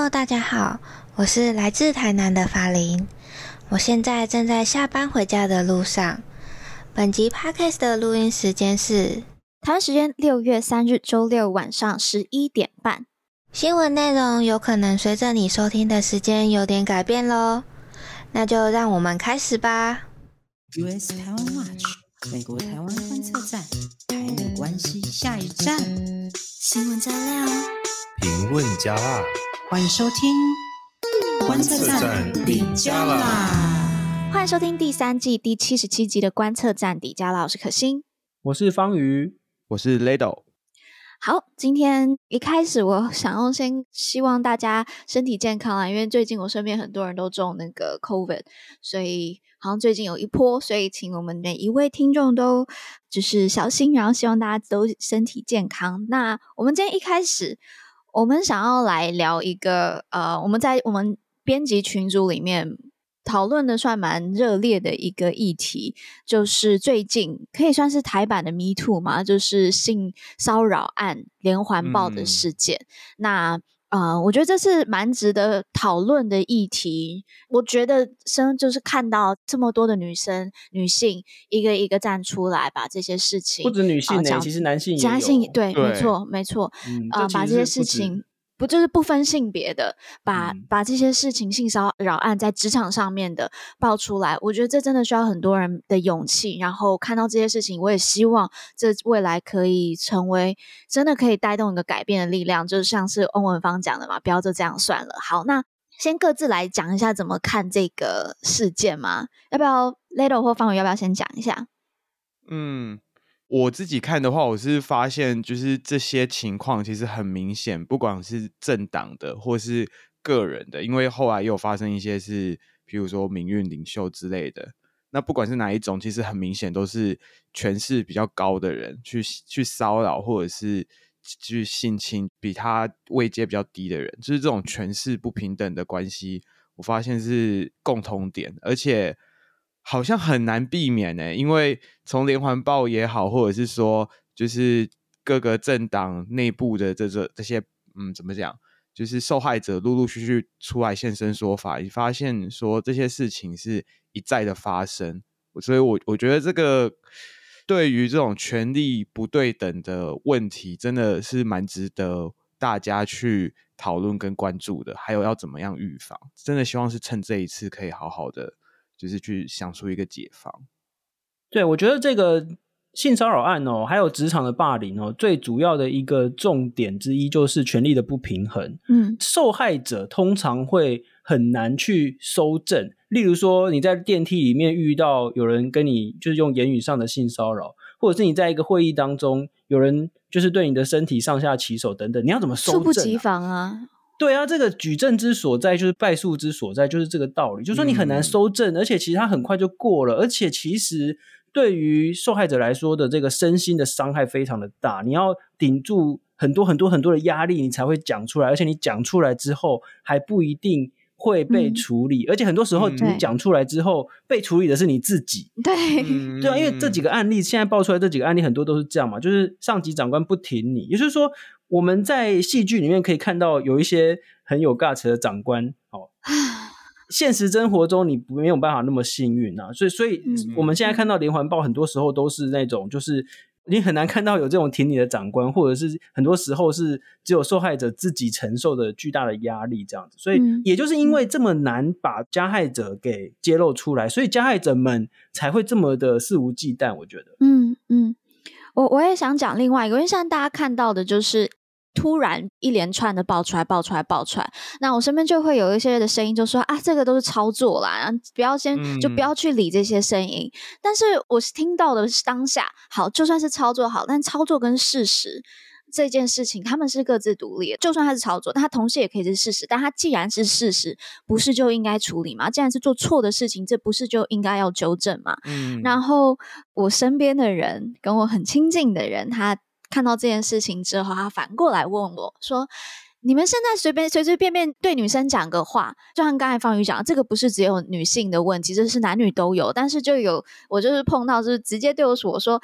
Hello，大家好，我是来自台南的法林，我现在正在下班回家的路上。本集 Podcast 的录音时间是台湾时间六月三日周六晚上十一点半。新闻内容有可能随着你收听的时间有点改变喽，那就让我们开始吧。US 台湾 Watch，美国台湾观测站，台美关系下一站，新闻加料，评论加辣。欢迎收听观测站底加啦，欢迎收听第三季第七十七集的观测站底加辣。我是可心，我是方瑜，我是 Lado。好，今天一开始我想要先希望大家身体健康啊，因为最近我身边很多人都中那个 COVID，所以好像最近有一波，所以请我们每一位听众都就是小心，然后希望大家都身体健康。那我们今天一开始。我们想要来聊一个呃，我们在我们编辑群组里面讨论的算蛮热烈的一个议题，就是最近可以算是台版的 Me Too 嘛，就是性骚扰案连环爆的事件。嗯、那呃，我觉得这是蛮值得讨论的议题。我觉得生就是看到这么多的女生、女性一个一个站出来，把这些事情不止女性呢、欸，其实男性也有，男性对，对，没错，没错，嗯、呃，把这些事情。不就是不分性别的，把、嗯、把这些事情性骚扰案在职场上面的爆出来，我觉得这真的需要很多人的勇气。然后看到这些事情，我也希望这未来可以成为真的可以带动一个改变的力量。就像是翁文芳讲的嘛，不要就这样算了。好，那先各自来讲一下怎么看这个事件嘛？要不要 Lado 或方宇要不要先讲一下？嗯。我自己看的话，我是发现就是这些情况其实很明显，不管是政党的或是个人的，因为后来又发生一些是，譬如说民运领袖之类的。那不管是哪一种，其实很明显都是权势比较高的人去去骚扰或者是去性侵比他位阶比较低的人，就是这种权势不平等的关系，我发现是共同点，而且。好像很难避免呢、因为从连环爆也好，或者是说，就是各个政党内部的这这这些，嗯，怎么讲，就是受害者陆陆续续出来现身说法，你发现说这些事情是一再的发生，所以我我觉得这个对于这种权力不对等的问题，真的是蛮值得大家去讨论跟关注的，还有要怎么样预防，真的希望是趁这一次可以好好的。就是去想出一个解方。对，我觉得这个性骚扰案哦，还有职场的霸凌哦，最主要的一个重点之一就是权力的不平衡。嗯，受害者通常会很难去收正。例如说，你在电梯里面遇到有人跟你就是用言语上的性骚扰，或者是你在一个会议当中有人就是对你的身体上下其手等等，你要怎么搜证啊？猝不及防啊！对啊，这个举证之所在就是败诉之所在，就是这个道理。就是说你很难收证，嗯，而且其实他很快就过了，而且其实对于受害者来说的这个身心的伤害非常的大。你要顶住很多很多很多的压力，你才会讲出来，而且你讲出来之后还不一定会被处理，嗯，而且很多时候你讲出来之后被处理的是你自己。对，对啊，因为这几个案例现在爆出来，这几个案例很多都是这样嘛，就是上级长官不挺你，也就是说。我们在戏剧里面可以看到有一些很有 guts 的长官，哦，现实生活中你没有办法那么幸运啊，所以，所以我们现在看到连环报，很多时候都是那种，就是你很难看到有这种挺你的长官，或者是很多时候是只有受害者自己承受的巨大的压力这样子，所以也就是因为这么难把加害者给揭露出来，所以加害者们才会这么的肆无忌惮。我觉得，嗯嗯，我我也想讲另外一个，因为现在大家看到的就是。突然一连串的爆出来，爆出来，爆出来，那我身边就会有一些的声音，就说啊，这个都是操作啦，不要先、嗯、就不要去理这些声音。但是我听到的是当下，好，就算是操作好，但操作跟事实这件事情，他们是各自独立的。就算他是操作，但他同时也可以是事实。但他既然是事实，不是就应该处理吗？既然是做错的事情，这不是就应该要纠正吗？嗯。然后我身边的人，跟我很亲近的人，他。看到这件事情之后，他反过来问我说：“你们现在随便随随便便对女生讲个话，就像刚才方宇讲，这个不是只有女性的问题，这是男女都有。但是就有我就是碰到，就是直接对我说：说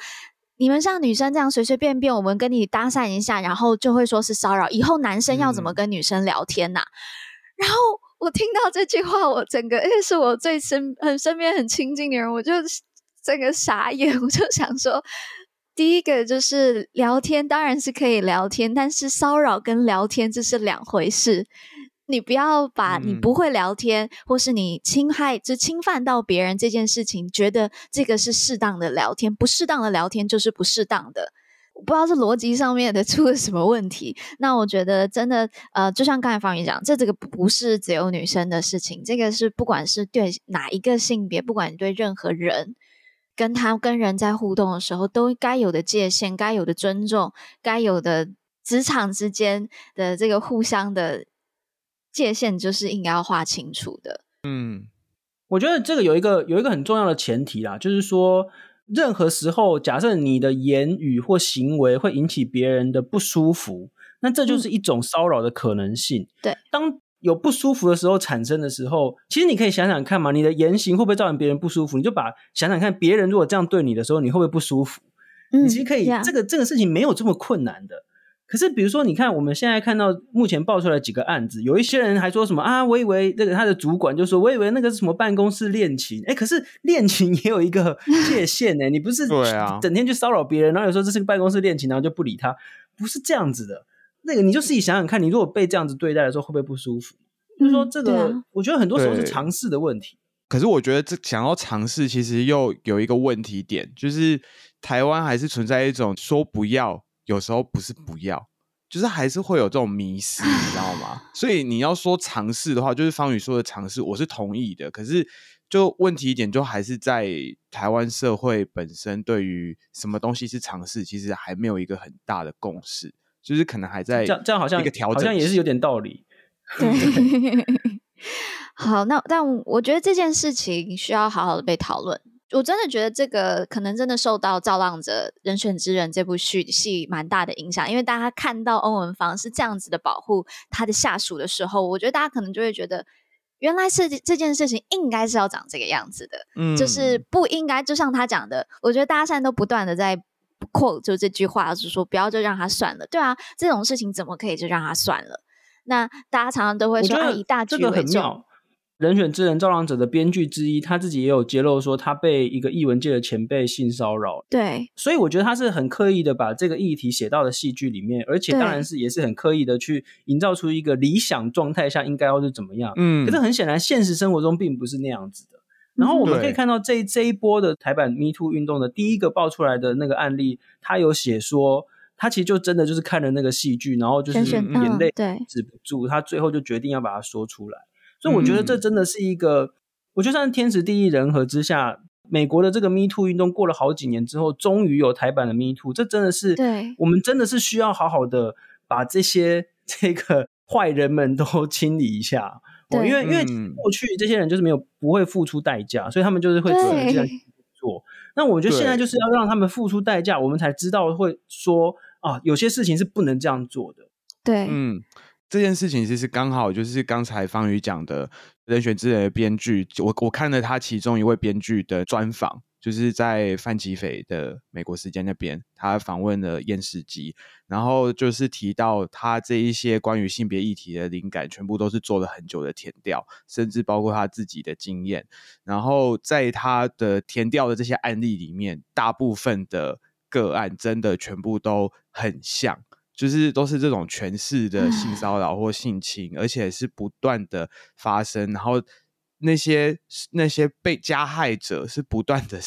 你们像女生这样随随便便，我们跟你搭讪一下，然后就会说是骚扰。以后男生要怎么跟女生聊天呐、啊？”然后我听到这句话，我整个因为是我最身很身边很亲近的人，我就 整个傻眼，我就想说。第一个就是聊天，当然是可以聊天，但是骚扰跟聊天这是两回事。你不要把你不会聊天，嗯、或是你侵害、就侵犯到别人这件事情，觉得这个是适当的聊天，不适当的聊天就是不适当的。我不知道是逻辑上面的 出了什么问题。那我觉得真的，呃，就像刚才方宇讲，这这个不是只有女生的事情，这个是不管是对哪一个性别，不管你对任何人。跟他跟人在互动的时候，都该有的界限，该有的尊重，该有的职场之间的这个互相的界限，就是应该要划清楚的。嗯，我觉得这个有一个有一个很重要的前提啦，就是说，任何时候，假设你的言语或行为会引起别人的不舒服，那这就是一种骚扰的可能性。嗯、对，当。有不舒服的时候产生的时候，其实你可以想想看嘛，你的言行会不会造成别人不舒服？你就把想想看，别人如果这样对你的时候，你会不会不舒服？嗯，你其实可以，这个这个事情没有这么困难的。可是比如说，你看我们现在看到目前爆出来几个案子，有一些人还说什么啊，我以为那个他的主管就说，我以为那个是什么办公室恋情，哎，可是恋情也有一个界限呢。你不是 对啊，整天去骚扰别人，然后有时候这是个办公室恋情，然后就不理他，不是这样子的。那个你就自己想想看，你如果被这样子对待的时候，会不会不舒服？就是说，这个、我觉得很多时候是尝试的问题。可是我觉得这想要尝试，其实又有一个问题点，就是台湾还是存在一种说不要，有时候不是不要，就是还是会有这种迷失，你知道吗？所以你要说尝试的话，就是方宇说的尝试，我是同意的。可是就问题一点，就还是在台湾社会本身对于什么东西是尝试，其实还没有一个很大的共识。就是可能还在这样，这样好像一个调整，好像也是有点道理。对，好，那但我觉得这件事情需要好好的被讨论。我真的觉得这个可能真的受到《造浪者人选之人》这部剧戏蛮大的影响，因为大家看到欧文芳是这样子的保护他的下属的时候，我觉得大家可能就会觉得，原来是这件事情应该是要长这个样子的，嗯，就是不应该就像他讲的。我觉得大家现在都不断的在。Quote 就这句话，就是说不要就让他算了，对啊，这种事情怎么可以就让他算了？那大家常常都会说，啊、以大局为重。人选之人造浪者的编剧之一，他自己也有揭露说，他被一个译文界的前辈性骚扰。对，所以我觉得他是很刻意的把这个议题写到了戏剧里面，而且当然是也是很刻意的去营造出一个理想状态下应该要是怎么样。嗯，可是很显然，现实生活中并不是那样子的。然后我们可以看到这一这一波的台版 Me Too 运动的第一个爆出来的那个案例，他有写说，他其实就真的就是看了那个戏剧，然后就是眼泪止不住，他最后就决定要把它说出来。所以我觉得这真的是一个，我觉得算天时地利人和之下，美国的这个 Me Too 运动过了好几年之后，终于有台版的 Me Too，这真的是，对，我们真的是需要好好的把这些这个坏人们都清理一下。哦，因为因为过去这些人就是没有不会付出代价，所以他们就是会这样做。那我觉得现在就是要让他们付出代价，我们才知道会说啊，有些事情是不能这样做的。对，嗯，这件事情其实刚好就是刚才方宇讲的人选之人的编剧，我我看了他其中一位编剧的专访。就是在范琪斐的美国时间那边，他访问了厌世姬，然后就是提到他这一些关于性别议题的灵感，全部都是做了很久的填调，甚至包括他自己的经验。然后在他的填调的这些案例里面，大部分的个案真的全部都很像，就是都是这种权势的性骚扰或性侵，而且是不断的发生，然后。那些那些被加害者是不断的，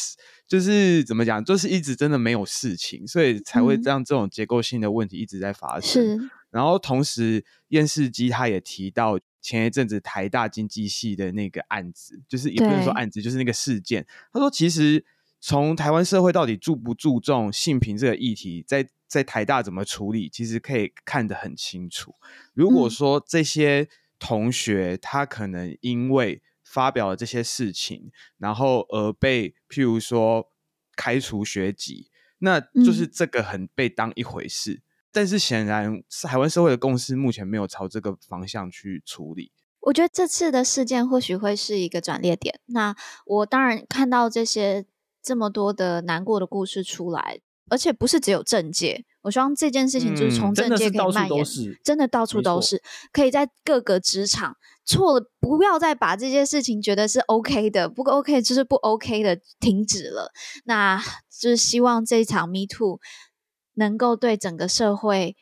就是怎么讲，就是一直真的没有事情，所以才会让这种结构性的问题一直在发生。是，然后同时，厌世姬他也提到前一阵子台大经济系的那个案子，就是也不能说案子，就是那个事件。他说，其实从台湾社会到底注不注重性平这个议题，在在台大怎么处理，其实可以看得很清楚。如果说这些同学他可能因为发表了这些事情，然后而被譬如说开除学籍，那就是这个很被当一回事。嗯、但是显然，台湾社会的共识目前没有朝这个方向去处理。我觉得这次的事件或许会是一个转捩点。那我当然看到这些这么多的难过的故事出来，而且不是只有政界。我希望这件事情就是从政界可以蔓延，嗯、真的到处都是，可以在各个职场错了，不要再把这些事情觉得是 OK 的，不过 OK 就是不 OK 的，停止了。那就是希望这一场 Me Too 能够对整个社会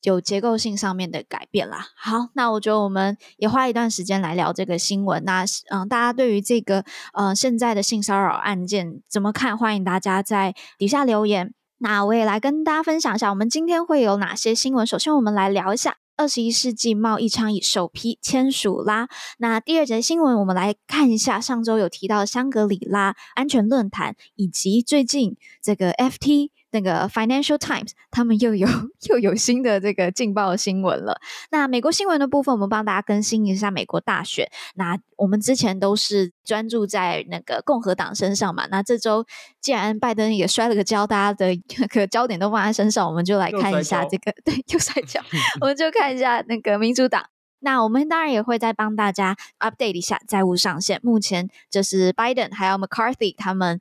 有结构性上面的改变啦。好，那我觉得我们也花一段时间来聊这个新闻。那嗯，大家对于这个呃现在的性骚扰案件怎么看？欢迎大家在底下留言。那我也来跟大家分享一下，我们今天会有哪些新闻。首先，我们来聊一下二十一世纪贸易倡议首批签署啦。那第二节新闻，我们来看一下上周有提到香格里拉安全论坛，以及最近这个 FT。那个 Financial Times 他们又有 又有新的这个劲爆新闻了。那美国新闻的部分，我们帮大家更新一下美国大选。那我们之前都是专注在那个共和党身上嘛。那这周既然拜登也摔了个跤，大家的那个焦点都放在身上，我们就来看一下这个 对，又摔跤，我们就看一下那个民主党。那我们当然也会再帮大家 update 一下债务上限。目前就是拜登还有 McCarthy 他们。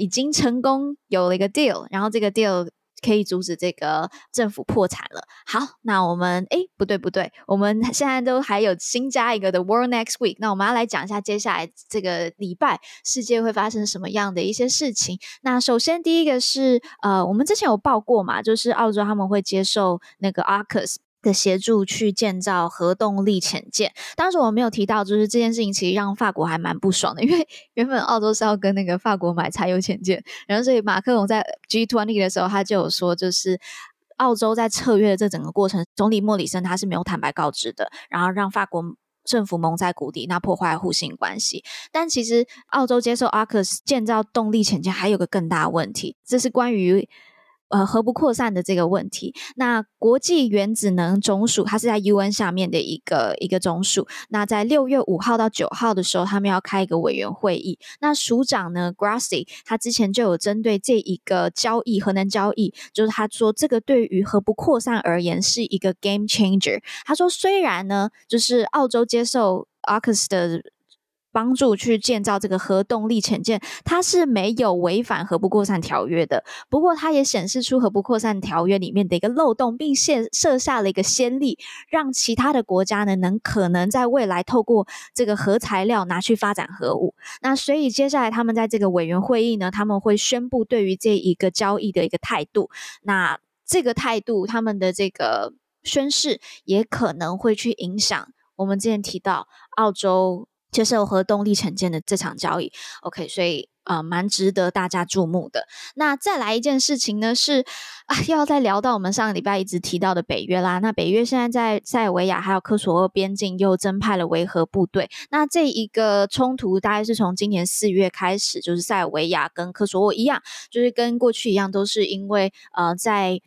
已经成功有了一个 deal，然后这个 deal 可以阻止这个政府破产了。好，那我们诶，不对不对，我们现在都还有新加一个的 World Next Week。那我们要来讲一下接下来这个礼拜世界会发生什么样的一些事情。那首先第一个是呃，我们之前有报过嘛，就是澳洲他们会接受那个 AUKUS 的协助去建造核动力潜舰，当时我没有提到，就是这件事情其实让法国还蛮不爽的，因为 原本澳洲是要跟那个法国买柴油潜舰，然后所以马克龙在 G20 的时候，他就有说，就是澳洲在撤约的这整个过程，总理莫里森他是没有坦白告知的，然后让法国政府蒙在鼓里，那破坏互信关系。但其实澳洲接受 AUKUS 建造动力潜舰还有个更大问题，这是关于。呃，核不扩散的这个问题，那国际原子能总署它是在 UN 下面的一个一个总署。那在六月五号到九号的时候，他们要开一个委员会议。那署长呢，Grossi 他之前就有针对这一个交易，核能交易，就是他说这个对于核不扩散而言是一个 game changer。他说虽然呢，就是澳洲接受 AUKUS 的。帮助去建造这个核动力潜舰，它是没有违反核不扩散条约的。不过，它也显示出核不扩散条约里面的一个漏洞，并现设下了一个先例，让其他的国家呢能可能在未来透过这个核材料拿去发展核武。那所以，接下来他们在这个委员会议呢，他们会宣布对于这一个交易的一个态度。那这个态度，他们的这个宣誓也可能会去影响我们之前提到澳洲。接受核动力潜舰的这场交易，OK，所以呃，蛮值得大家注目的。那再来一件事情呢，是啊，又要再聊到我们上个礼拜一直提到的北约啦。那北约现在在塞尔维亚还有科索沃边境又增派了维和部队。那这一个冲突大概是从今年四月开始，就是塞尔维亚跟科索沃一样，就是跟过去一样，都是因为呃在。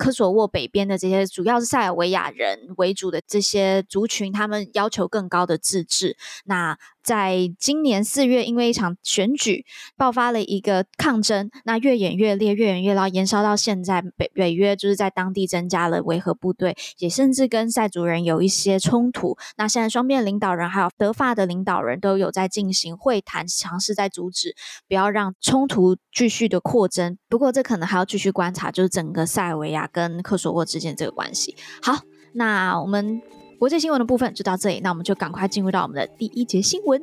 科索沃北边的这些主要是塞尔维亚人为主的这些族群，他们要求更高的自治。那在今年四月，因为一场选举爆发了一个抗争，那越演越烈，越演越烈，延烧到现在，北北约就是在当地增加了维和部队，也甚至跟塞族人有一些冲突。那现在双边领导人还有德法的领导人都有在进行会谈，尝试在阻止，不要让冲突继续的扩增。不过这可能还要继续观察，就是整个塞尔维亚跟科索沃之间这个关系。好，那我们。国际新闻的部分就到这里，那我们就赶快进入到我们的第一节新闻。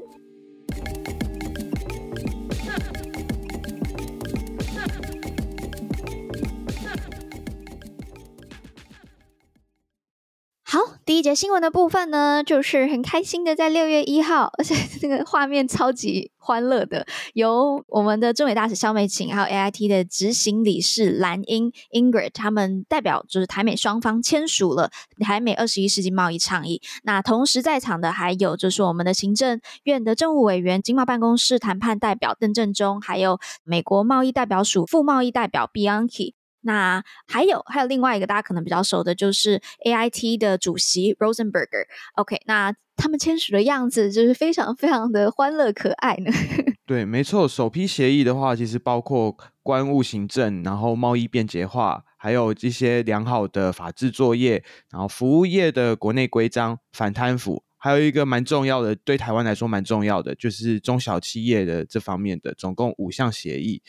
第一节新闻的部分呢，就是很开心的在六月一号，而 且这个画面超级。欢乐的，由我们的驻美大使萧美琴，还有 AIT 的执行理事蓝英 Ingrid，他们代表就是台美双方签署了台美二十一世纪贸易倡议。那同时在场的还有就是我们的行政院的政务委员、经贸办公室谈判代表邓正中，还有美国贸易代表署副贸易代表 Bianchi。那还有还有另外一个大家可能比较熟的，就是 AIT 的主席 Rosenberger。OK，那。他们签署的样子就是非常非常的欢乐可爱呢。对，没错，首批协议的话，其实包括关务行政，然后贸易便捷化，还有一些良好的法制作业，然后服务业的国内规章、反贪腐。还有一个蛮重要的，对台湾来说蛮重要的，就是中小企业的这方面的，总共五项协议。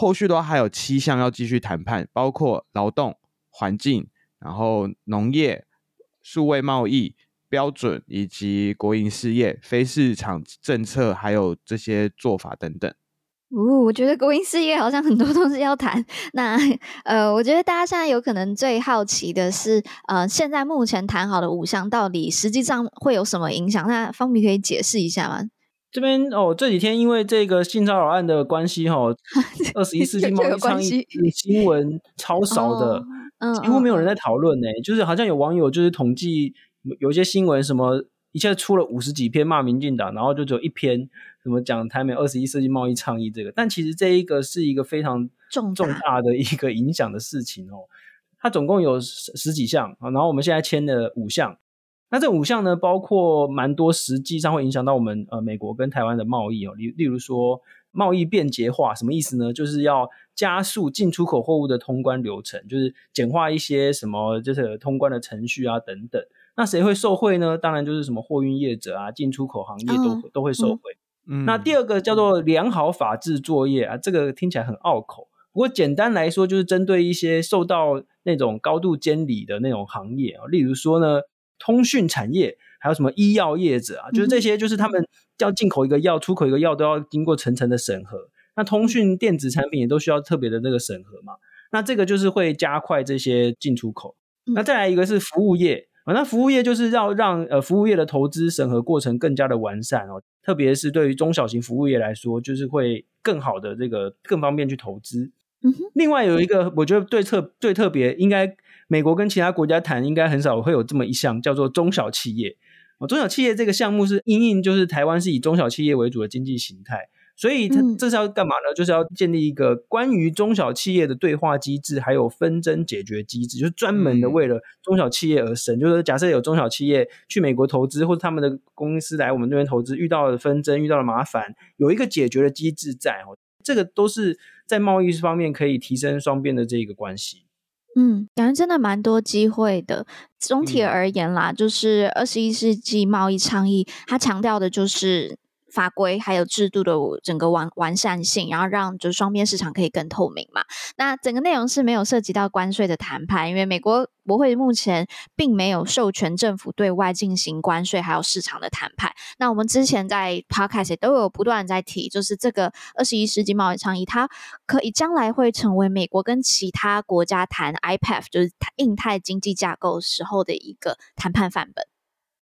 后续的话还有七项要继续谈判，包括劳动、环境，然后农业、数位贸易、标准以及国营事业、非市场政策，还有这些做法等等。哦，我觉得国营事业好像很多东西要谈。那呃，我觉得大家现在有可能最好奇的是，呃，现在目前谈好的五项到底实际上会有什么影响？那方比可以解释一下吗？这边哦，这几天因为这个性骚扰案的关系，哈，二十一世纪贸易倡议新闻超少的，嗯，几乎没有人在讨论呢。就是好像有网友就是统计，有一些新闻什么一下出了五十几篇骂民进党，然后就只有一篇。什么讲台美二十一世纪贸易倡议这个？但其实这一个是一个非常重重大的一个影响的事情哦。它总共有十十几项啊，然后我们现在签了五项。那这五项呢，包括蛮多实际上会影响到我们呃美国跟台湾的贸易哦。例例如说贸易便捷化，什么意思呢？就是要加速进出口货物的通关流程，就是简化一些什么就是通关的程序啊等等。那谁会受惠呢？当然就是什么货运业者啊，进出口行业都、嗯、都会受惠。嗯、那第二个叫做良好法制作业啊，这个听起来很拗口。不过简单来说，就是针对一些受到那种高度监理的那种行业啊，例如说呢，通讯产业，还有什么医药业者啊，就是这些，就是他们要进口一个药、出口一个药，都要经过层层的审核。那通讯电子产品也都需要特别的那个审核嘛。那这个就是会加快这些进出口。那再来一个是服务业。那服务业就是要让呃服务业的投资审核过程更加的完善哦，特别是对于中小型服务业来说，就是会更好的这个更方便去投资。嗯哼。另外有一个我觉得最特最特别，应该美国跟其他国家谈应该很少会有这么一项叫做中小企业哦，中小企业这个项目是因应就是台湾是以中小企业为主的经济形态。所以，它这是要干嘛呢？就是要建立一个关于中小企业的对话机制，还有纷争解决机制，就是专门的为了中小企业而生。就是假设有中小企业去美国投资，或者他们的公司来我们这边投资，遇到了纷争，遇到了麻烦，有一个解决的机制在哦。这个都是在贸易方面可以提升双边的这个关系。嗯，感觉真的蛮多机会的。总体而言啦，就是二十一世纪贸易倡议，它强调的就是。法规还有制度的整个完完善性，然后让就是双边市场可以更透明嘛。那整个内容是没有涉及到关税的谈判，因为美国国会目前并没有授权政府对外进行关税还有市场的谈判。那我们之前在 Podcast 都有不断在提，就是这个二十一世纪贸易倡议，它可以将来会成为美国跟其他国家谈 IPF，就是印太经济架构时候的一个谈判范本。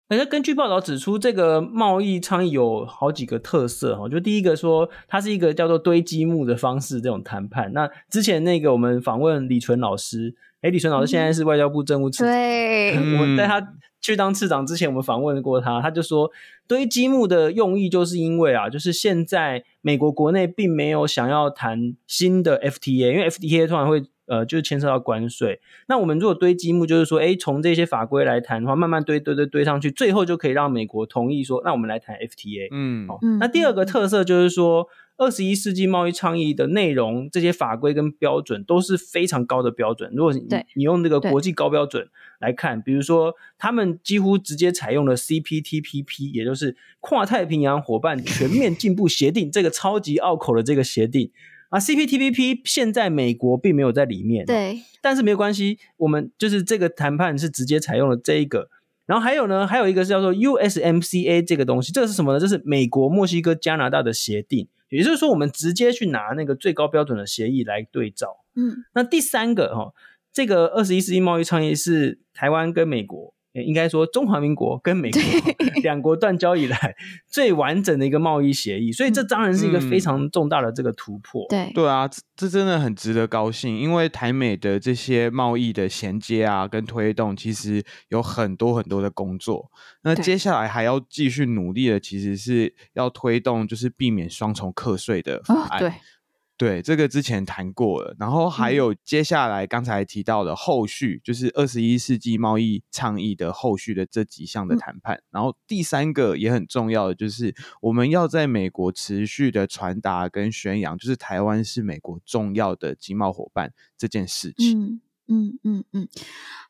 而且根据报道指出，这个贸易倡议有好几个特色哈，就第一个说它是一个叫做堆积木的方式这种谈判。那之前那个我们访问李淳老师，哎李淳老师现在是外交部政务次长，对，我在他去当次长之前，我们访问过他，他就说堆积木的用意就是因为啊，就是现在美国国内并没有想要谈新的 FTA，因为 FTA 突然会。呃，就是牵涉到关税。那我们如果堆积木，就是说，哎，从这些法规来谈的话，慢慢堆堆堆堆上去，最后就可以让美国同意说，那我们来谈 FTA。嗯，好。那第二个特色就是说，二十一世纪贸易倡议的内容，这些法规跟标准都是非常高的标准。如果你你用这个国际高标准来看，比如说，他们几乎直接采用了 CPTPP，也就是跨太平洋伙伴全面进步协定这个超级拗口的这个协定。啊，CPTPP 现在美国并没有在里面，对，但是没有关系，我们就是这个谈判是直接采用了这一个，然后还有呢，还有一个是叫做 USMCA 这个东西，这个是什么呢？这是美国、墨西哥、加拿大的协定，也就是说，我们直接去拿那个最高标准的协议来对照。嗯，那第三个哈，这个二十一世纪贸易倡议是台湾跟美国。应该说，中华民国跟美国 两国断交以来 最完整的一个贸易协议，所以这当然是一个非常重大的这个突破。对对啊，这真的很值得高兴，因为台美的这些贸易的衔接啊，跟推动，其实有很多很多的工作。那接下来还要继续努力的，其实是要推动，就是避免双重课税的法案。对。对，这个之前谈过了，然后还有接下来刚才提到的后续，嗯、就是二十一世纪贸易倡议的后续的这几项的谈判。嗯、然后第三个也很重要的就是，我们要在美国持续的传达跟宣扬，就是台湾是美国重要的经贸伙伴这件事情。嗯嗯嗯嗯，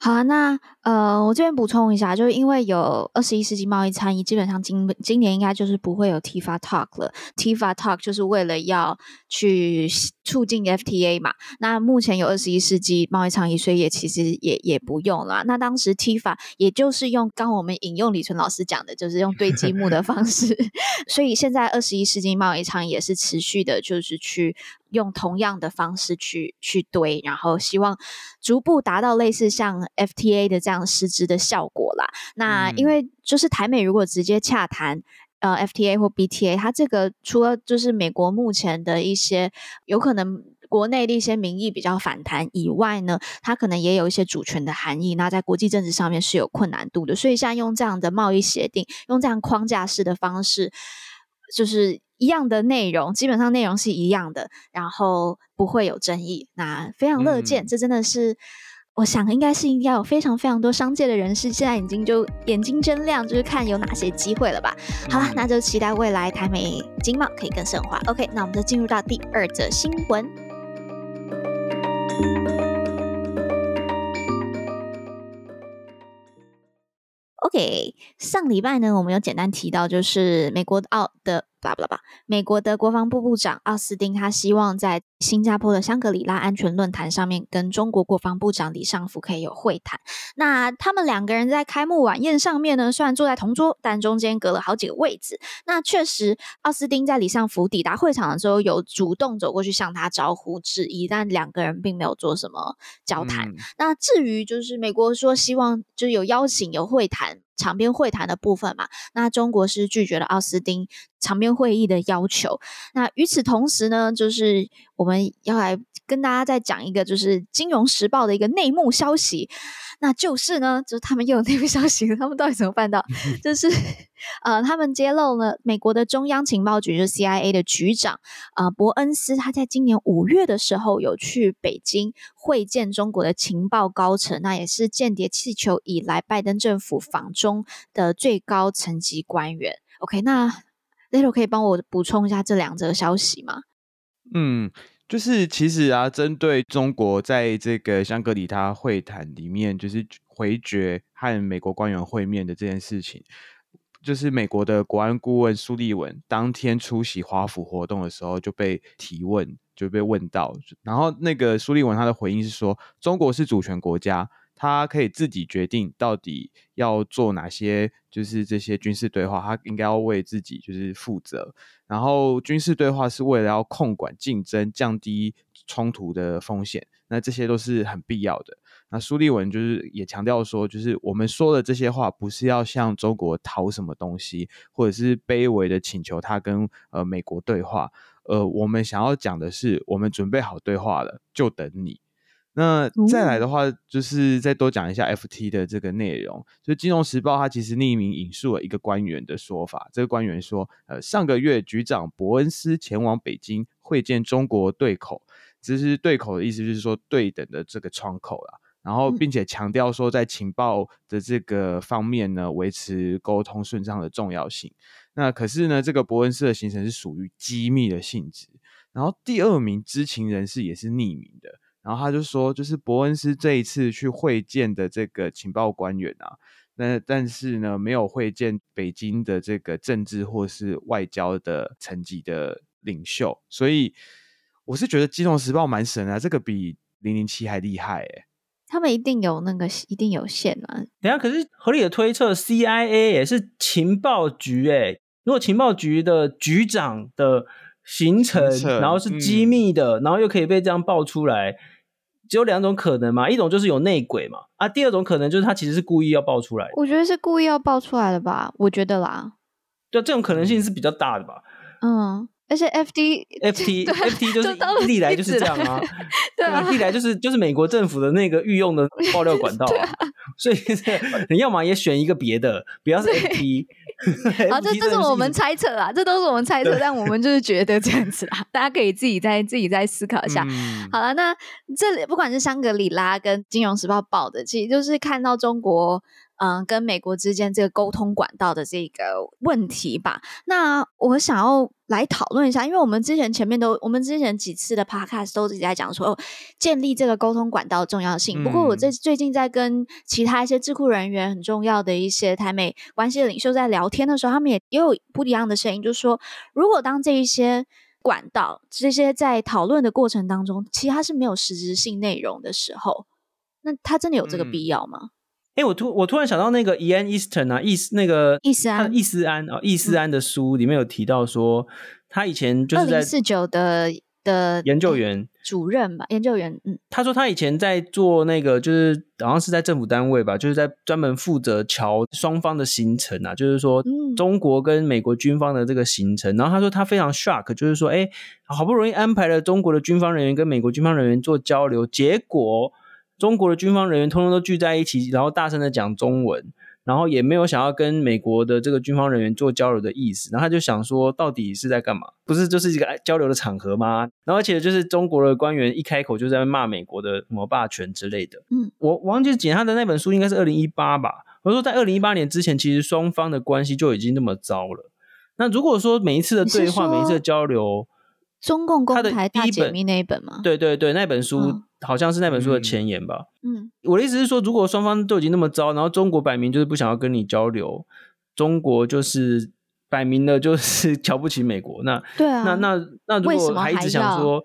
好啊，那呃，我这边补充一下，就是因为有二十一世纪贸易倡议，基本上今今年应该就是不会有 TIFA Talk 了。TIFA Talk 就是为了要去促进 FTA 嘛。那目前有二十一世纪贸易倡议，所以也其实也也不用了。那当时 TIFA 也就是用刚我们引用李纯老师讲的，就是用堆积木的方式。所以现在二十一世纪贸易倡议也是持续的，就是去。用同样的方式去去堆，然后希望逐步达到类似像 FTA 的这样实质的效果啦。那因为就是台美如果直接洽谈呃 FTA 或 BTA，它这个除了就是美国目前的一些有可能国内的一些民意比较反弹以外呢，它可能也有一些主权的含义。那在国际政治上面是有困难度的，所以像用这样的贸易协定，用这样框架式的方式，就是。一样的内容，基本上内容是一样的，然后不会有争议，那非常乐见。嗯、这真的是，我想应该是应该有非常非常多商界的人士现在已经就眼睛睁亮，就是看有哪些机会了吧。好了，那就期待未来台美经贸可以更深化。OK，那我们就进入到第二则新闻。OK，上礼拜呢，我们有简单提到，就是美国澳的。巴拉巴拉巴，美国的国防部部长奥斯汀，他希望在新加坡的香格里拉安全论坛上面，跟中国国防部长李尚福可以有会谈。那他们两个人在开幕晚宴上面呢，虽然坐在同桌，但中间隔了好几个位置。那确实，奥斯汀在李尚福抵达会场的时候，有主动走过去向他招呼致意，但两个人并没有做什么交谈。嗯、那至于就是美国说希望就是有邀请有会谈。场边会谈的部分嘛，那中国是拒绝了奥斯汀场边会议的要求。那与此同时呢，就是我们要来跟大家再讲一个，就是《金融时报》的一个内幕消息。那就是呢，就是他们又有内幕消息，他们到底怎么办到？就是呃，他们揭露了美国的中央情报局，就是 CIA 的局长呃伯恩斯，他在今年五月的时候有去北京会见中国的情报高层，那也是间谍气球以来拜登政府访中的最高层级官员。OK，那 Little 可以帮我补充一下这两则消息吗？嗯。就是其实啊，针对中国在这个香格里拉会谈里面，就是回绝和美国官员会面的这件事情，就是美国的国安顾问苏利文当天出席华府活动的时候就被提问，就被问到，然后那个苏利文他的回应是说，中国是主权国家。他可以自己决定到底要做哪些，就是这些军事对话，他应该要为自己就是负责。然后军事对话是为了要控管竞争、降低冲突的风险，那这些都是很必要的。那苏利文就是也强调说，就是我们说的这些话，不是要向中国讨什么东西，或者是卑微的请求他跟呃美国对话。呃，我们想要讲的是，我们准备好对话了，就等你。那再来的话，就是再多讲一下 FT 的这个内容。就《金融时报》它其实匿名引述了一个官员的说法，这个官员说，呃，上个月局长伯恩斯前往北京会见中国对口，其实对口的意思就是说对等的这个窗口啦。然后并且强调说，在情报的这个方面呢，维持沟通顺畅的重要性。那可是呢，这个伯恩斯的行程是属于机密的性质。然后第二名知情人士也是匿名的。然后他就说，就是伯恩斯这一次去会见的这个情报官员啊，那但是呢，没有会见北京的这个政治或是外交的层级的领袖，所以我是觉得《金融时报》蛮神啊，这个比零零七还厉害哎。他们一定有那个，一定有线啊。等下，可是合理的推测，CIA 也是情报局哎，如果情报局的局长的行程，行程然后是机密的，嗯、然后又可以被这样爆出来。只有两种可能嘛，一种就是有内鬼嘛，啊，第二种可能就是他其实是故意要爆出来的。我觉得是故意要爆出来的吧，我觉得啦。对，这种可能性是比较大的吧。嗯，而且 F D F T F T 就是历来就是这样啊，对啊，历来就是就是美国政府的那个御用的 爆料管道啊，啊所以你要么也选一个别的，不要是 F T。好，这这是我们猜测啊，这都是我们猜测，但我们就是觉得这样子啦，大家可以自己再自己再思考一下。嗯、好了，那这里不管是香格里拉跟金融时报报的，其实就是看到中国嗯，跟美国之间这个沟通管道的这个问题吧。那我想要来讨论一下，因为我们之前前面都，我们之前几次的 podcast 都一直在讲说，哦，建立这个沟通管道的重要性。不过我这最近在跟其他一些智库人员很重要的一些台美关系的领袖在聊天的时候，他们也也有不一样的声音，就是说，如果当这一些管道这些在讨论的过程当中，其实它是没有实质性内容的时候，那它真的有这个必要吗？嗯哎，我突我突然想到那个 Ian Easton 啊，易斯那个易斯安，易斯安啊，易斯安的书里面有提到说，他以前就是在四九的的研究员主任吧，研究员。嗯，他说他以前在做那个，就是好像是在政府单位吧，就是在专门负责桥双方的行程啊，就是说中国跟美国军方的这个行程。然后他说他非常 shock，就是说，哎，好不容易安排了中国的军方人员跟美国军方人员做交流，结果。中国的军方人员通通都聚在一起，然后大声的讲中文，然后也没有想要跟美国的这个军方人员做交流的意思。然后他就想说，到底是在干嘛？不是就是一个交流的场合吗？然后而且就是中国的官员一开口就在骂美国的什么霸权之类的。嗯，我忘记简他的那本书应该是二零一八吧。我说在二零一八年之前，其实双方的关系就已经那么糟了。那如果说每一次的对话，每一次的交流，中共公台大解密那一本吗？对对对，那本书。嗯好像是那本书的前言吧。嗯，我的意思是说，如果双方都已经那么糟，然后中国摆明就是不想要跟你交流，中国就是摆明了就是 瞧不起美国。那对啊，那那那如果还一直想说，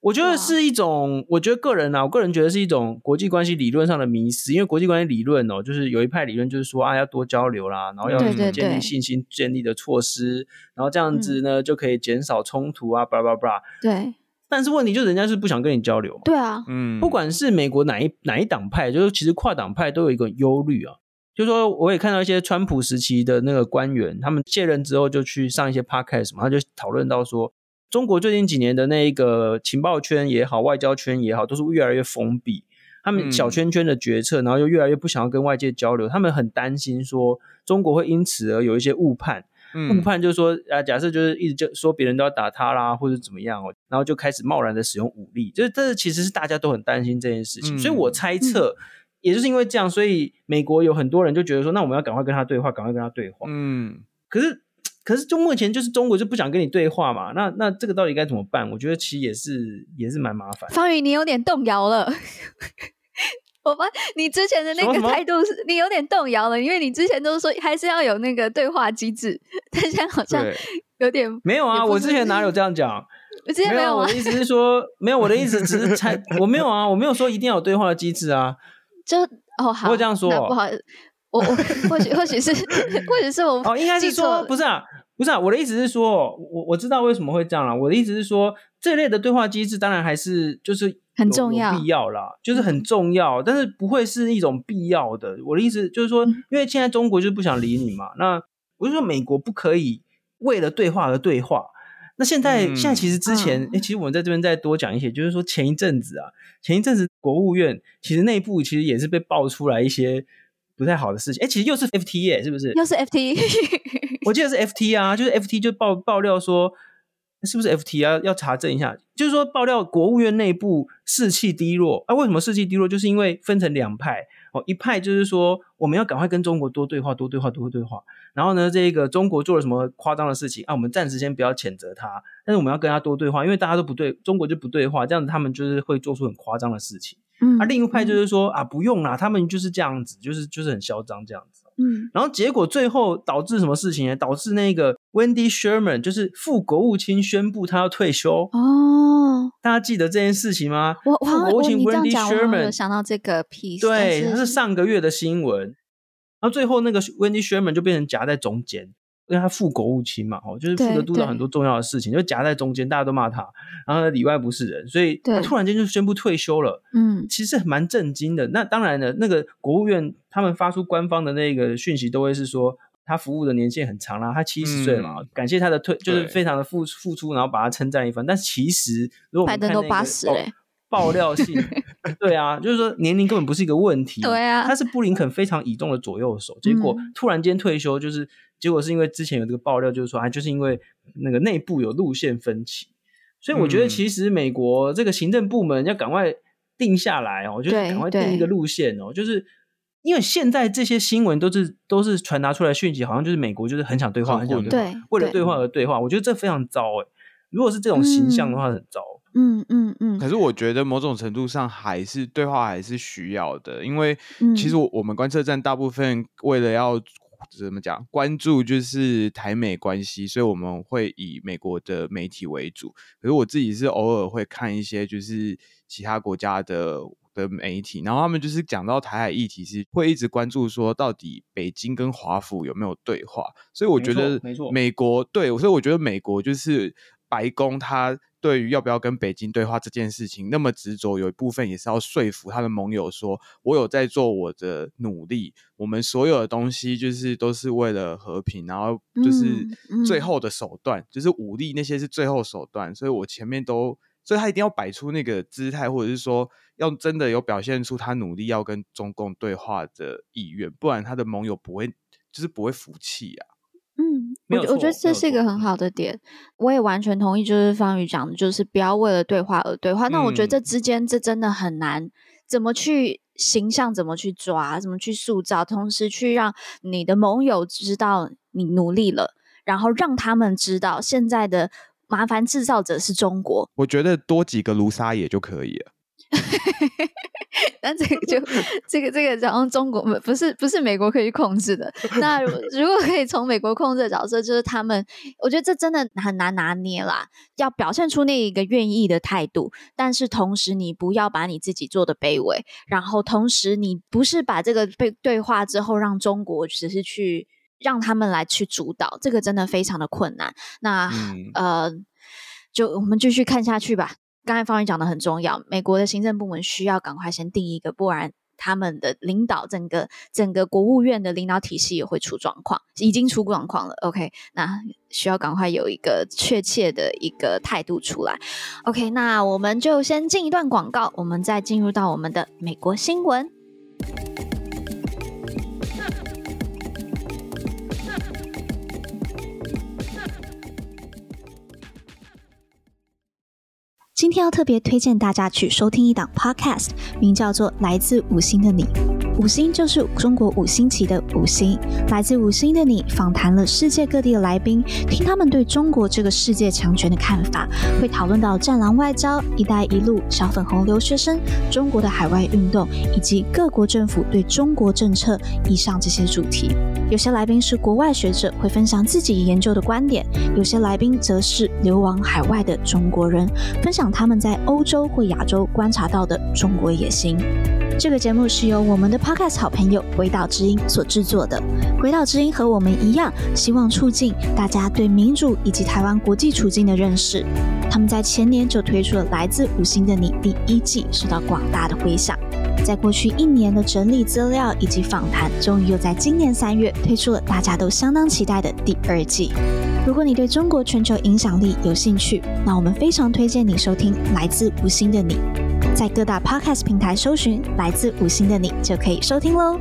我觉得是一种，我觉得个人啊，我个人觉得是一种国际关系理论上的迷失。因为国际关系理论哦，就是有一派理论就是说啊，要多交流啦，然后要建立信心建立的措施，然后这样子呢就可以减少冲突啊，巴拉巴拉。对。但是问题就是人家是不想跟你交流嘛？对啊，嗯，不管是美国哪一哪一党派，就是其实跨党派都有一个忧虑啊，就是说我也看到一些川普时期的那个官员，他们卸任之后就去上一些 podcast 嘛，他就讨论到说，中国最近几年的那一个情报圈也好，外交圈也好，都是越来越封闭，他们小圈圈的决策，然后又越来越不想要跟外界交流，他们很担心说中国会因此而有一些误判。误判就是说啊，假设就是一直就说别人都要打他啦，或者怎么样哦，然后就开始贸然的使用武力，就是这其实是大家都很担心这件事情，嗯、所以我猜测，嗯、也就是因为这样，所以美国有很多人就觉得说，那我们要赶快跟他对话，赶快跟他对话。嗯，可是可是就目前就是中国就不想跟你对话嘛，那那这个到底该怎么办？我觉得其实也是也是蛮麻烦。方宇，你有点动摇了。我发你之前的那个态度是，你有点动摇了，因为你之前都是说还是要有那个对话机制，但现在好像有点没有啊。我之前哪有这样讲？我之前没有。我的意思是说，没有。我的意思只是猜，我没有啊，我没有说一定要有对话的机制啊。就哦，好，我这样说，不好意思，我我或许或许是 或许是我哦，应该是说不是啊，不是啊。我的意思是说，我我知道为什么会这样了。我的意思是说，这类的对话机制当然还是就是。很重要，必要啦，就是很重要，但是不会是一种必要的。我的意思就是说，因为现在中国就是不想理你嘛，那我就说美国不可以为了对话而对话。那现在，现在其实之前，哎，其实我们在这边再多讲一些，就是说前一阵子啊，前一阵子国务院其实内部其实也是被爆出来一些不太好的事情。哎，其实又是 FT 哎，是不是？又是 FT？我记得是 FT 啊，就是 FT 就爆爆料说。是不是 FT 啊？要查证一下，就是说爆料国务院内部士气低落啊？为什么士气低落？就是因为分成两派哦，一派就是说我们要赶快跟中国多对话，多对话，多对话。然后呢，这个中国做了什么夸张的事情啊？我们暂时先不要谴责他，但是我们要跟他多对话，因为大家都不对，中国就不对话，这样子他们就是会做出很夸张的事情。嗯，而另一派就是说啊，不用啦，他们就是这样子，就是就是很嚣张这样子。嗯，然后结果最后导致什么事情呢？导致那个 Wendy Sherman 就是副国务卿宣布他要退休哦。大家记得这件事情吗？我我副国务卿 Wendy Sherman 有想到这个 piece，对，他是上个月的新闻。然后最后那个 Wendy Sherman 就变成夹在中间。因为他副国务卿嘛，哦，就是负责督导很多重要的事情，就夹在中间，大家都骂他，然后里外不是人，所以他突然间就宣布退休了。嗯，其实蛮震惊的。那当然了，那个国务院他们发出官方的那个讯息，都会是说他服务的年限很长啦，他七十岁了嘛，嗯、感谢他的退，就是非常的付付出，然后把他称赞一番。但是其实如果我们看那个爆料性，对啊，就是说年龄根本不是一个问题。对啊，他是布林肯非常倚重的左右手，结果突然间退休，就是。结果是因为之前有这个爆料，就是说，啊，就是因为那个内部有路线分歧，所以我觉得其实美国这个行政部门要赶快定下来哦，就是赶快定一个路线哦，就是因为现在这些新闻都是都是传达出来讯息，好像就是美国就是很想对话，很想对话，为了对话而对话。我觉得这非常糟哎、欸，如果是这种形象的话，很糟。嗯嗯嗯。可是我觉得某种程度上还是对话还是需要的，因为其实我们观测站大部分为了要怎么讲关注就是台美关系，所以我们会以美国的媒体为主。可是我自己是偶尔会看一些就是其他国家的。的媒体，然后他们就是讲到台海议题，是会一直关注说，到底北京跟华府有没有对话？所以我觉得，美国对，所以我觉得美国就是白宫，他对于要不要跟北京对话这件事情那么执着，有一部分也是要说服他的盟友说，我有在做我的努力，我们所有的东西就是都是为了和平，然后就是最后的手段，嗯嗯、就是武力那些是最后手段，所以我前面都。所以他一定要摆出那个姿态，或者是说要真的有表现出他努力要跟中共对话的意愿，不然他的盟友不会，就是不会服气啊。嗯，我我觉得这是一个很好的点，我也完全同意，就是方宇讲的，就是不要为了对话而对话。那我觉得这之间这真的很难，怎么去形象，怎么去抓，怎么去塑造，同时去让你的盟友知道你努力了，然后让他们知道现在的。麻烦制造者是中国，我觉得多几个卢沙野就可以了。那这个就这个这个，然后中国不是不是美国可以控制的。那如果可以从美国控制的角色，就是他们，我觉得这真的很难拿捏啦。要表现出那一个愿意的态度，但是同时你不要把你自己做的卑微，然后同时你不是把这个被对话之后让中国只是去。让他们来去主导，这个真的非常的困难。那、嗯、呃，就我们继续看下去吧。刚才方宇讲的很重要，美国的行政部门需要赶快先定一个，不然他们的领导整个整个国务院的领导体系也会出状况，已经出状况了。OK，那需要赶快有一个确切的一个态度出来。OK，那我们就先进一段广告，我们再进入到我们的美国新闻。今天要特别推荐大家去收听一档 podcast，名叫做《来自五星的你》。五星就是中国五星旗的五星。来自五星的你访谈了世界各地的来宾，听他们对中国这个世界强权的看法，会讨论到战狼外交、一带一路、小粉红留学生、中国的海外运动，以及各国政府对中国政策以上这些主题。有些来宾是国外学者，会分享自己研究的观点；有些来宾则是流亡海外的中国人，分享。他们在欧洲或亚洲观察到的中国野心。这个节目是由我们的 Podcast 好朋友鬼岛之音所制作的。鬼岛之音和我们一样，希望促进大家对民主以及台湾国际处境的认识。他们在前年就推出了《来自五星的你》第一季，受到广大的回响。在过去一年的整理资料以及访谈，终于又在今年三月推出了大家都相当期待的第二季。如果你对中国全球影响力有兴趣，那我们非常推荐你收听《来自五星的你》。在各大 Podcast 平台搜寻《来自五星的你》就可以收听喽。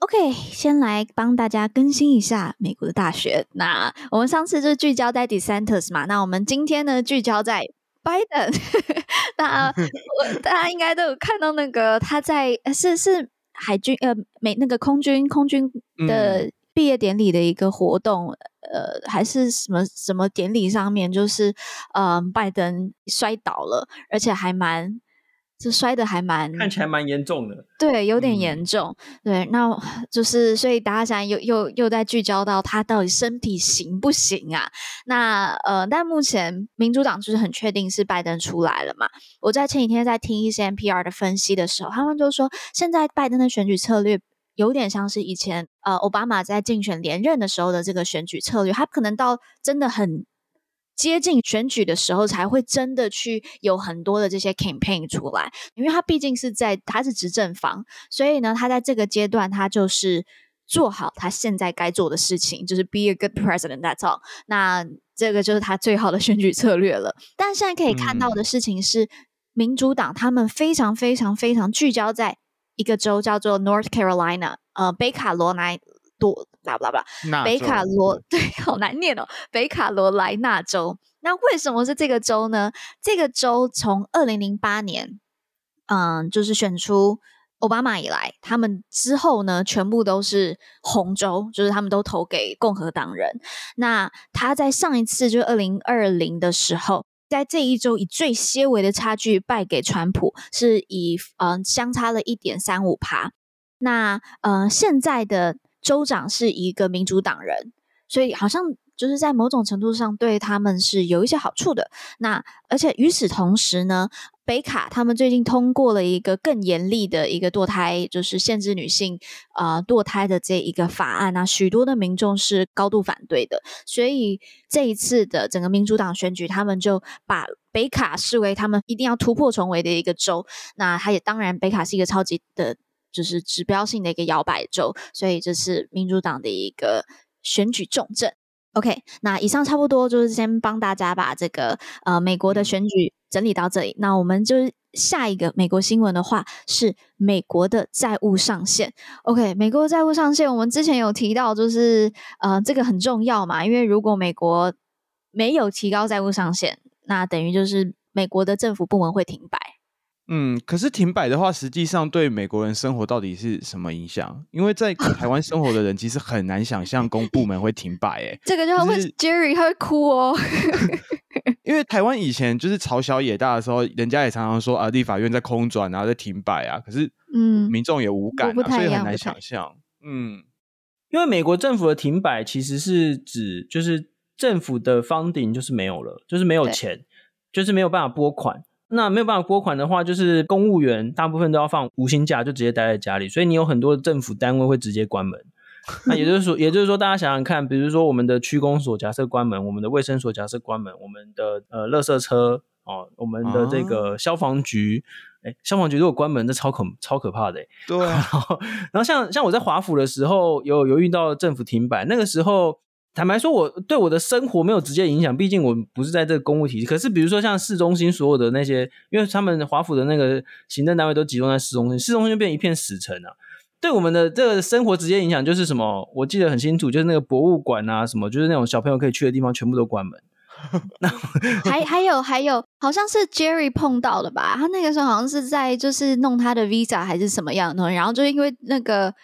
OK，先来帮大家更新一下美国的大学。那我们上次就聚焦在 DeSantis 嘛，那我们今天呢聚焦在 Biden。那我 大家应该都有看到那个他在是是海军呃美那个空军空军的毕业典礼的一个活动，呃还是什么什么典礼上面，就是呃拜登摔倒了，而且还蛮。就摔的还蛮看起来蛮严重的，对，有点严重，嗯、对，那就是所以大家想又又又在聚焦到他到底身体行不行啊？那呃，但目前民主党就是很确定是拜登出来了嘛。我在前几天在听一些 NPR 的分析的时候，他们就说现在拜登的选举策略有点像是以前呃奥巴马在竞选连任的时候的这个选举策略，他可能到真的很。接近选举的时候，才会真的去有很多的这些 campaign 出来，因为他毕竟是在他是执政方，所以呢，他在这个阶段，他就是做好他现在该做的事情，就是 be a good president that's all。那这个就是他最好的选举策略了。但现在可以看到的事情是，嗯、民主党他们非常非常非常聚焦在一个州叫做 North Carolina，呃，北卡罗来多。啦啦啦，北卡罗对，好难念哦。北卡罗来纳州，那为什么是这个州呢？这个州从二零零八年，嗯，就是选出奥巴马以来，他们之后呢，全部都是红州，就是他们都投给共和党人。那他在上一次就是二零二零的时候，在这一周以最些微的差距败给川普，是以嗯相差了一点三五趴。那嗯现在的州长是一个民主党人，所以好像。就是在某种程度上对他们是有一些好处的。那而且与此同时呢，北卡他们最近通过了一个更严厉的一个堕胎，就是限制女性呃堕胎的这一个法案啊，许多的民众是高度反对的。所以这一次的整个民主党选举，他们就把北卡视为他们一定要突破重围的一个州。那他也当然，北卡是一个超级的，就是指标性的一个摇摆州，所以这是民主党的一个选举重镇。OK，那以上差不多就是先帮大家把这个呃美国的选举整理到这里。那我们就是下一个美国新闻的话是美国的债务上限。OK，美国债务上限我们之前有提到，就是呃这个很重要嘛，因为如果美国没有提高债务上限，那等于就是美国的政府部门会停摆。嗯，可是停摆的话，实际上对美国人生活到底是什么影响？因为在台湾生活的人其实很难想象公部门会停摆。哎，这个就要问 Jerry，他会哭哦。因为台湾以前就是朝小野大的时候，人家也常常说啊，立法院在空转，然后在停摆啊。可是，嗯，民众也无感啊，所以很难想象。嗯，因为美国政府的停摆其实是指就是政府的 funding 就是没有了，就是没有钱，就是没有办法拨款。那没有办法拨款的话，就是公务员大部分都要放无薪假，就直接待在家里。所以你有很多政府单位会直接关门。那也就是说，也就是说，大家想想看，比如说我们的区公所假设关门，我们的卫生所假设关门，我们的呃垃圾车哦，我们的这个消防局，哎、啊，消防局如果关门，这超可超可怕的。对啊。然后，然后像像我在华府的时候，有有遇到政府停摆，那个时候。坦白说，我对我的生活没有直接影响，毕竟我不是在这个公务体系。可是，比如说像市中心所有的那些，因为他们华府的那个行政单位都集中在市中心，市中心就变一片死城啊。对我们的这个生活直接影响就是什么？我记得很清楚，就是那个博物馆啊，什么就是那种小朋友可以去的地方，全部都关门。那还还有还有，好像是 Jerry 碰到的吧？他那个时候好像是在就是弄他的 Visa 还是什么样的，然后就因为那个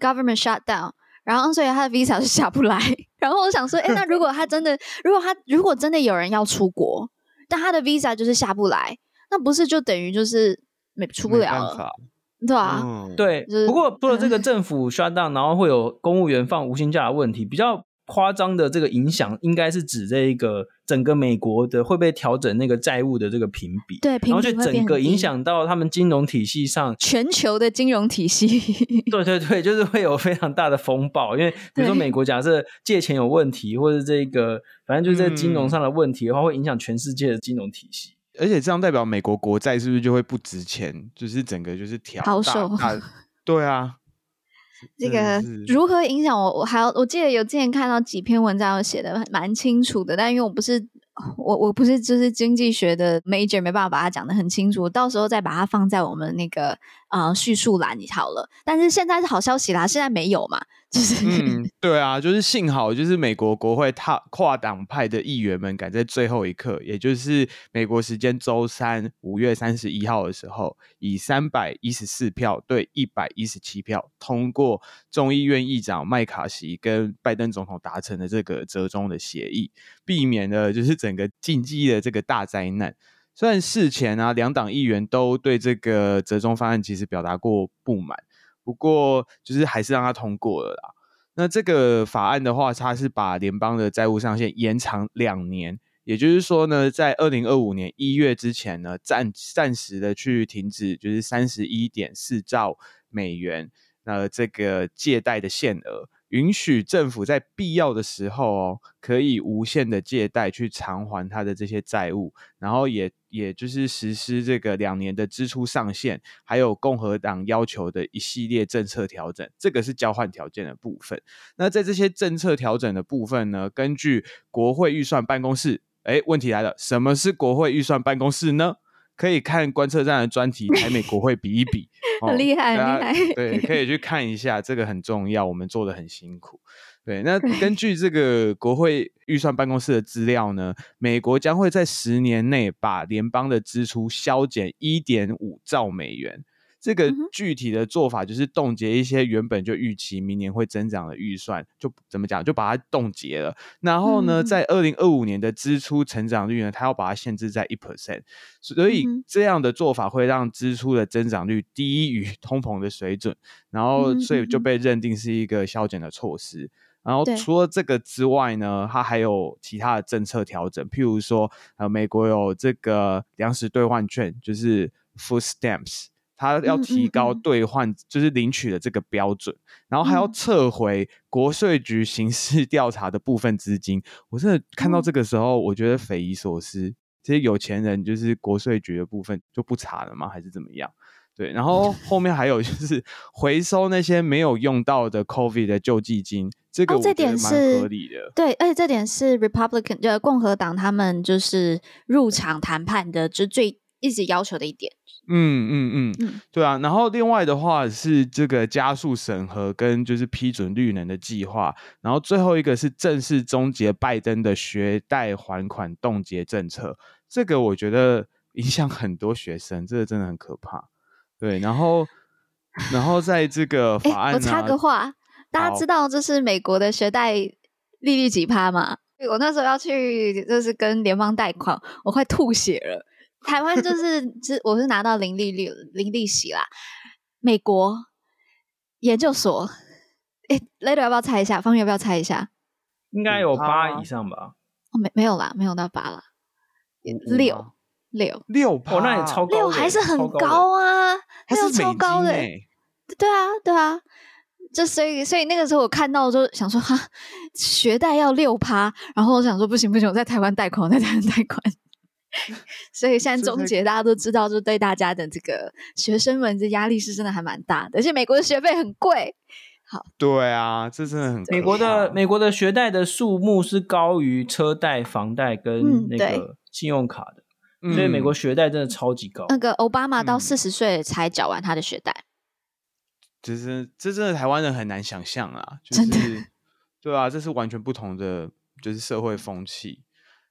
Government shut down。然后，所以他的 visa 是下不来。然后我想说，哎，那如果他真的，如果他如果真的有人要出国，但他的 visa 就是下不来，那不是就等于就是没出不了了，对啊？嗯，对。不过，除了这个 政府 shut down，然后会有公务员放无薪假的问题，比较。夸张的这个影响，应该是指这一个整个美国的会被调整那个债务的这个评比，对，然后就整个影响到他们金融体系上全球的金融体系。对 对对，就是会有非常大的风暴，因为比如说美国假设借钱有问题，或者这个反正就是在金融上的问题的话，会影响全世界的金融体系。而且这样代表美国国债是不是就会不值钱？就是整个就是调。对啊。这个如何影响我？我还要我记得有之前看到几篇文章，有写的蛮清楚的，但因为我不是我我不是就是经济学的 major，没办法把它讲得很清楚，到时候再把它放在我们那个呃叙述栏里好了。但是现在是好消息啦，现在没有嘛。就是嗯，对啊，就是幸好，就是美国国会他跨党派的议员们赶在最后一刻，也就是美国时间周三五月三十一号的时候，以三百一十四票对一百一十七票通过众议院议长麦卡锡跟拜登总统达成的这个折中的协议，避免了就是整个禁忌的这个大灾难。虽然事前啊，两党议员都对这个折中方案其实表达过不满。不过，就是还是让它通过了啦。那这个法案的话，它是把联邦的债务上限延长两年，也就是说呢，在二零二五年一月之前呢，暂暂时的去停止，就是三十一点四兆美元，那这个借贷的限额。允许政府在必要的时候哦，可以无限的借贷去偿还他的这些债务，然后也也就是实施这个两年的支出上限，还有共和党要求的一系列政策调整，这个是交换条件的部分。那在这些政策调整的部分呢，根据国会预算办公室，诶，问题来了，什么是国会预算办公室呢？可以看观测站的专题，台美国会比一比，很厉害，很厉害。对，可以去看一下，这个很重要，我们做的很辛苦。对，那根据这个国会预算办公室的资料呢，美国将会在十年内把联邦的支出削减一点五兆美元。这个具体的做法就是冻结一些原本就预期明年会增长的预算，就怎么讲，就把它冻结了。然后呢，在二零二五年的支出成长率呢，它要把它限制在一 percent，所以这样的做法会让支出的增长率低于 通膨的水准，然后所以就被认定是一个削减的措施。然后除了这个之外呢，它还有其他的政策调整，譬如说，呃，美国有这个粮食兑换券，就是 food stamps。他要提高兑换，就是领取的这个标准，然后还要撤回国税局刑事调查的部分资金。嗯、我真的看到这个时候，我觉得匪夷所思。这些有钱人就是国税局的部分就不查了吗？还是怎么样？对，然后后面还有就是 回收那些没有用到的 COVID 的救济金，这个我觉得蛮合理的。哦、对，而且这点是 Republican 就共和党他们就是入场谈判的，就最一直要求的一点。嗯嗯嗯，嗯对啊，然后另外的话是这个加速审核跟就是批准绿能的计划，然后最后一个是正式终结拜登的学贷还款冻结政策，这个我觉得影响很多学生，这个真的很可怕。对，然后然后在这个法案，我插个话，大家知道这是美国的学贷利率几趴吗？我那时候要去就是跟联邦贷款，我快吐血了。台湾就是，是我是拿到零利率、零利息啦。美国研究所，哎、欸、，Later 要不要猜一下？方宇要不要猜一下？应该有八以上吧？哦，没没有啦，没有到八啦，六六六趴，哦，那也超高，六还是很高啊，六超高的，对啊，对啊，就所以所以那个时候我看到就想说哈，学贷要六趴，然后我想说不行不行，我在台湾贷款，我在台湾贷款。所以现在终结，大家都知道，就对大家的这个学生们的压力是真的还蛮大的，而且美国的学费很贵。好，对啊，这真的很美国的美国的学贷的数目是高于车贷、房贷跟那个信用卡的，嗯、所以美国学贷真的超级高。那个奥巴马到四十岁才缴完他的学贷，其实这真的台湾人很难想象啊，就是、真的，对啊，这是完全不同的，就是社会风气。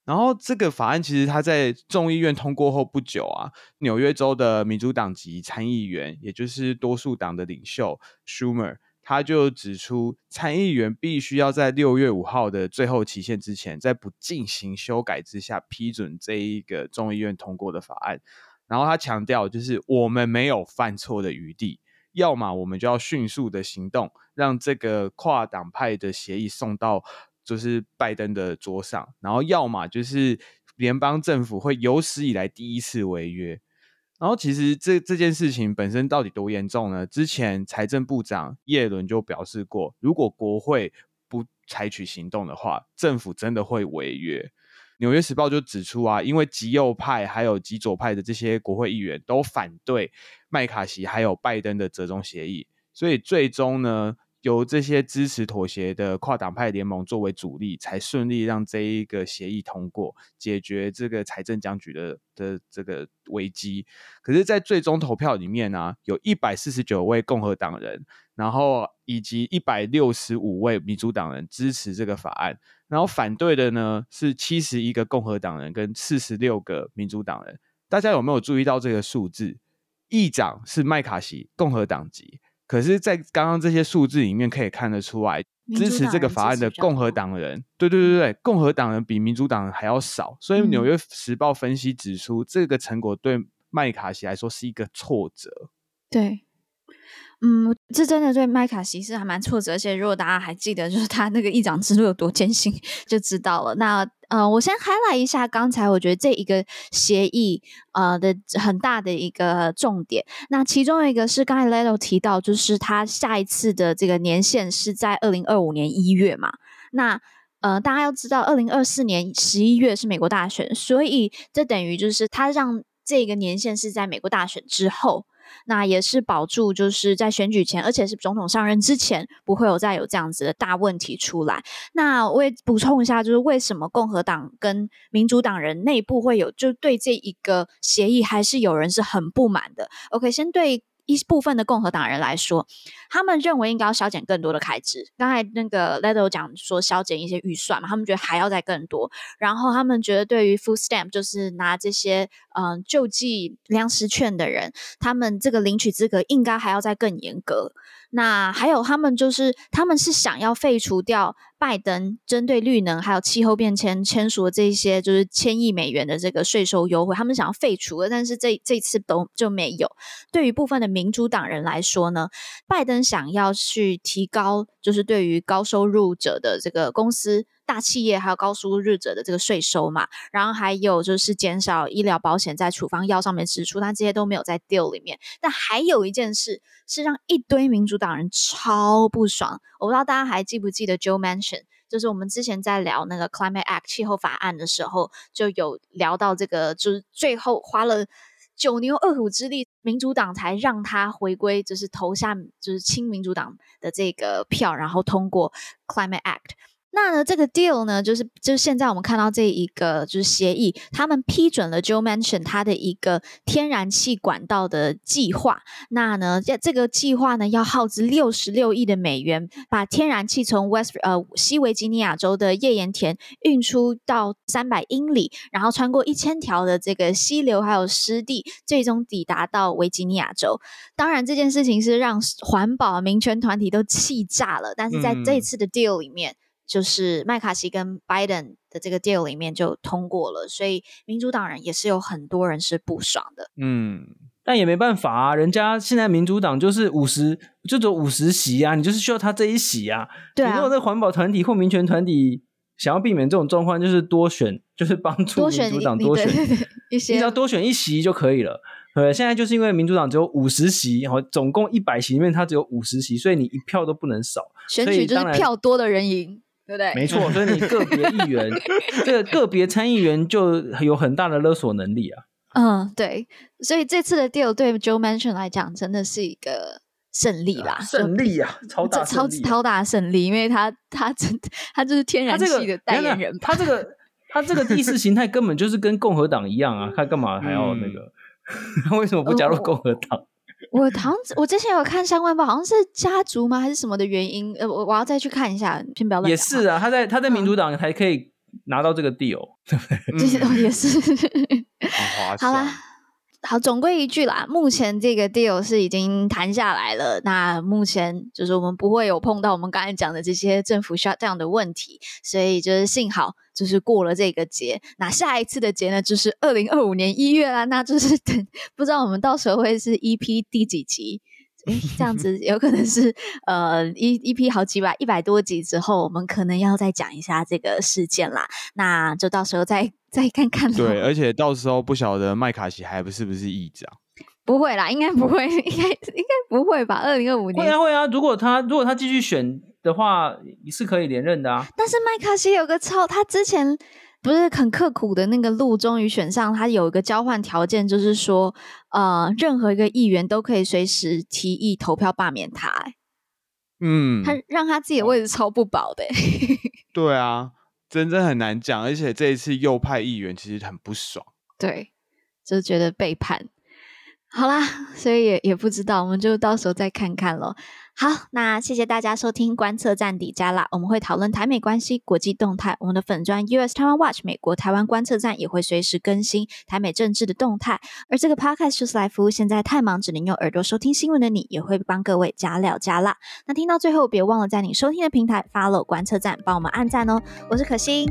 然后这个法案其实他在众议院通过后不久啊，纽约州的民主党籍参议员，也就是多数党的领袖 Schumer，他就指出，参议员必须要在六月五号的最后期限之前，在不进行修改之下批准这一个众议院通过的法案。然后他强调，就是我们没有犯错的余地，要么我们就要迅速的行动，让这个跨党派的协议送到。就是拜登的桌上，然后要么就是联邦政府会有史以来第一次违约，然后其实这这件事情本身到底多严重呢？之前财政部长耶伦就表示过，如果国会不采取行动的话，政府真的会违约。纽约时报就指出啊，因为极右派还有极左派的这些国会议员都反对麦卡锡还有拜登的折中协议，所以最终呢，由这些支持妥协的跨党派联盟作为主力，才顺利让这一个协议通过，解决这个财政僵局的的这个危机。可是，在最终投票里面呢、有一百四十九位共和党人，然后以及一百六十五位民主党人支持这个法案，然后反对的呢是七十一个共和党人跟四十六个民主党人。大家有没有注意到这个数字？议长是麦卡锡，共和党籍。可是，在刚刚这些数字里面可以看得出来，支持这个法案的共和党人，对对对对，共和党人比民主党人还要少。所以，《纽约时报》分析指出，嗯、这个成果对麦卡锡来说是一个挫折。对。嗯，这真的对麦卡锡是还蛮挫折，而且如果大家还记得，就是他那个议长之路有多艰辛，就知道了。那呃，我先 highlight 一下刚才我觉得这一个协议呃的很大的一个重点。那其中一个是刚才 Leto 提到，就是他下一次的这个年限是在二零二五年一月嘛。那呃，大家要知道，二零二四年十一月是美国大选，所以这等于就是他让这个年限是在美国大选之后。那也是保住，就是在选举前，而且是总统上任之前，不会有再有这样子的大问题出来。那我也补充一下，就是为什么共和党跟民主党人内部会有，就对这一个协议还是有人是很不满的。OK，先对一部分的共和党人来说，他们认为应该要削减更多的开支。刚才那个 Leto 讲说削减一些预算嘛，他们觉得还要再更多。然后他们觉得对于 Food Stamp 就是拿这些嗯、救济粮食券的人，他们这个领取资格应该还要再更严格。那还有他们就是他们是想要废除掉拜登针对绿能还有气候变迁签署的这些就是千亿美元的这个税收优惠，他们想要废除的，但是这这次都就没有。对于部分的民主党人来说呢，拜登想要去提高，就是对于高收入者的这个公司。大企业还有高收入者的这个税收嘛，然后还有就是减少医疗保险在处方药上面支出，但这些都没有在 deal 里面。但还有一件事是让一堆民主党人超不爽，我不知道大家还记不记得 Joe Manchin，就是我们之前在聊那个 Climate Act 气候法案的时候，就有聊到这个，就是最后花了九牛二虎之力，民主党才让他回归，就是投下就是亲民主党的这个票，然后通过 Climate Act。那呢，这个 deal 呢，就是就是现在我们看到这一个就是协议，他们批准了 Joe Manchin 他的一个天然气管道的计划。那呢，这这个计划呢，要耗资六十六亿的美元，把天然气从 West 呃西维吉尼亚州的页岩田运出到三百英里，然后穿过一千条的这个溪流还有湿地，最终抵达到维吉尼亚州。当然，这件事情是让环保民权团体都气炸了。但是在这一次的 deal 里面。嗯就是麦卡锡跟拜登的这个 deal 里面就通过了，所以民主党人也是有很多人是不爽的。嗯，但也没办法啊，人家现在民主党就是五十，就走五十席啊，你就是需要他这一席啊。对啊。如果这环保团体或民权团体想要避免这种状况，就是多选，就是帮助民主党多选，多选一些，你只要多选一席就可以了。对，现在就是因为民主党只有五十席，然后总共一百席里面他只有五十席，所以你一票都不能少。选举就是票多的人赢。对不对？没错，所以你个别议员，这个个别参议员就有很大的勒索能力啊。嗯，对，所以这次的 deal 对 Joe Manchin 来讲真的是一个胜利啦，胜利啊，超大超超大胜利，因为他他真的他就是天然气的代言人，他这个 他这个意识形态根本就是跟共和党一样啊，他干嘛还要那个？他 为什么不加入共和党？我好像我之前有看相关报，好像是家族吗，还是什么的原因？呃，我我要再去看一下，先不要乱讲。也是啊，他在他在民主党还可以拿到这个 deal，对不对？这些都也是。好啦。好，总归一句啦，目前这个 deal 是已经谈下来了。那目前就是我们不会有碰到我们刚才讲的这些政府 shutdown 的问题，所以就是幸好就是过了这个节。那下一次的节呢，就是二零二五年一月啦。那就是等不知道我们到时候会是 EP 第几集？诶，这样 子有可能是呃一一批好几百一百多集之后，我们可能要再讲一下这个事件啦。那就到时候再。再看看。对，而且到时候不晓得麦卡锡还不是不是议长？不会啦，应该不会，应该应该不会吧？二零二五年会啊会啊，如果他如果他继续选的话，你是可以连任的啊。但是麦卡锡有个超，他之前不是很刻苦的那个路，终于选上，他有一个交换条件，就是说，呃，任何一个议员都可以随时提议投票罢免他。嗯，他让他自己的位置超不保的。对啊。真的很难讲，而且这一次右派议员其实很不爽，对，就觉得背叛。好啦，所以也也不知道，我们就到时候再看看咯。好，那谢谢大家收听观测站底加啦，我们会讨论台美关系、国际动态。我们的粉砖 US Taiwan Watch 美国台湾观测站也会随时更新台美政治的动态。而这个 Podcast 就是来服务现在太忙只能用耳朵收听新闻的你，也会帮各位加料加辣。那听到最后，别忘了在你收听的平台 follow 观测站，帮我们按赞哦。我是可心，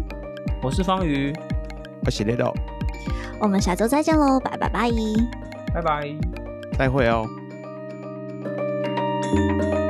我是方瑜，我是 Leto，我们下周再见喽，拜拜拜。拜拜，再会哦。Música